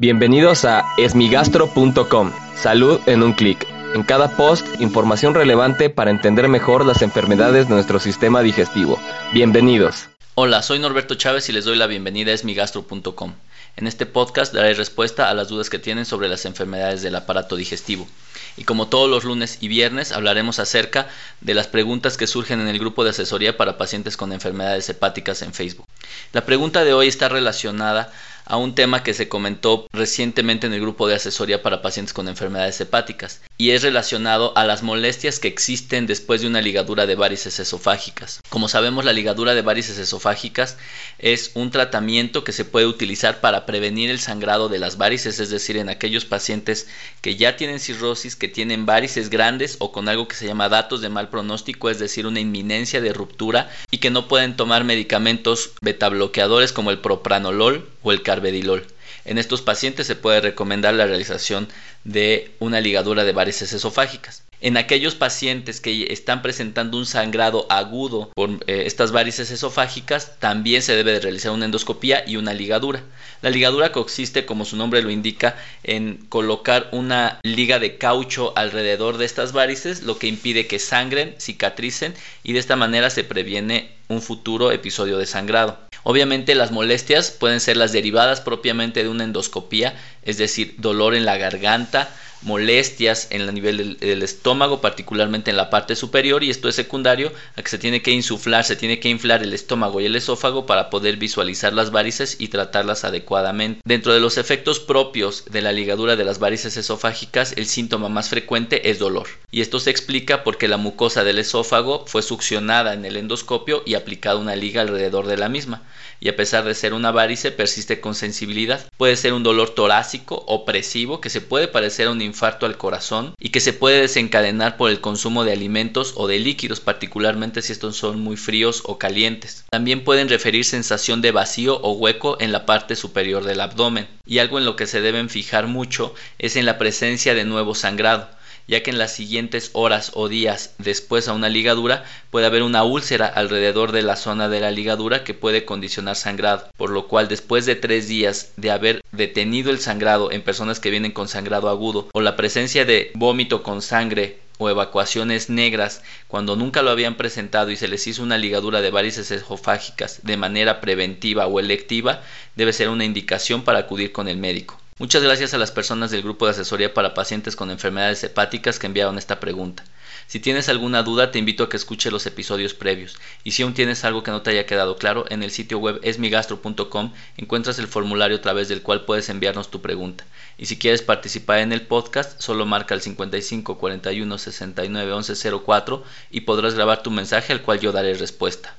Bienvenidos a esmigastro.com. Salud en un clic. En cada post, información relevante para entender mejor las enfermedades de nuestro sistema digestivo. Bienvenidos. Hola, soy Norberto Chávez y les doy la bienvenida a esmigastro.com. En este podcast daré respuesta a las dudas que tienen sobre las enfermedades del aparato digestivo. Y como todos los lunes y viernes hablaremos acerca de las preguntas que surgen en el grupo de asesoría para pacientes con enfermedades hepáticas en Facebook. La pregunta de hoy está relacionada un tema que se comentó recientemente en el grupo de asesoría para pacientes con enfermedades hepáticas y es relacionado a las molestias que existen después de una ligadura de varices esofágicas. Como sabemos, la ligadura de varices esofágicas es un tratamiento que se puede utilizar para prevenir el sangrado de las varices, es decir, en aquellos pacientes que ya tienen cirrosis, que tienen varices grandes o con algo que se llama datos de mal pronóstico, es decir, una inminencia de ruptura y que no pueden tomar medicamentos betabloqueadores como el propranolol o el carbedilol. En estos pacientes se puede recomendar la realización de una ligadura de varices esofágicas. En aquellos pacientes que están presentando un sangrado agudo por eh, estas varices esofágicas, también se debe de realizar una endoscopía y una ligadura. La ligadura consiste, como su nombre lo indica, en colocar una liga de caucho alrededor de estas varices, lo que impide que sangren, cicatricen y de esta manera se previene un futuro episodio de sangrado. Obviamente las molestias pueden ser las derivadas propiamente de una endoscopía, es decir, dolor en la garganta, molestias en el nivel del, estómago, particularmente en la parte superior, y esto es secundario a que se tiene que insuflar, se tiene que inflar el estómago y el esófago para poder visualizar las varices y tratarlas adecuadamente. Dentro de los efectos propios de la ligadura de las varices esofágicas, el síntoma más frecuente es dolor, y esto se explica porque la mucosa del esófago fue succionada en el endoscopio y aplicada una liga alrededor de la misma, y a pesar de ser una varice persiste con sensibilidad. Puede ser un dolor torácico opresivo que se puede parecer a un infarto al corazón y que se puede desencadenar por el consumo de alimentos o de líquidos, particularmente si estos son muy fríos o calientes. También pueden referir sensación de vacío o hueco en la parte superior del abdomen. Y algo en lo que se deben fijar mucho es en la presencia de nuevo sangrado ya que en las siguientes horas o días después a una ligadura puede haber una úlcera alrededor de la zona de la ligadura que puede condicionar sangrado, por lo cual después de tres días de haber detenido el sangrado en personas que vienen con sangrado agudo o la presencia de vómito con sangre o evacuaciones negras cuando nunca lo habían presentado y se les hizo una ligadura de varices esofágicas de manera preventiva o electiva, debe ser una indicación para acudir con el médico. Muchas gracias a las personas del grupo de asesoría para pacientes con enfermedades hepáticas que enviaron esta pregunta. Si tienes alguna duda, te invito a que escuche los episodios previos. Y si aún tienes algo que no te haya quedado claro, en el sitio web esmigastro.com encuentras el formulario a través del cual puedes enviarnos tu pregunta. Y si quieres participar en el podcast, solo marca el 55 41 69 11 04 y podrás grabar tu mensaje al cual yo daré respuesta.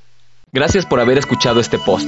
Gracias por haber escuchado este post.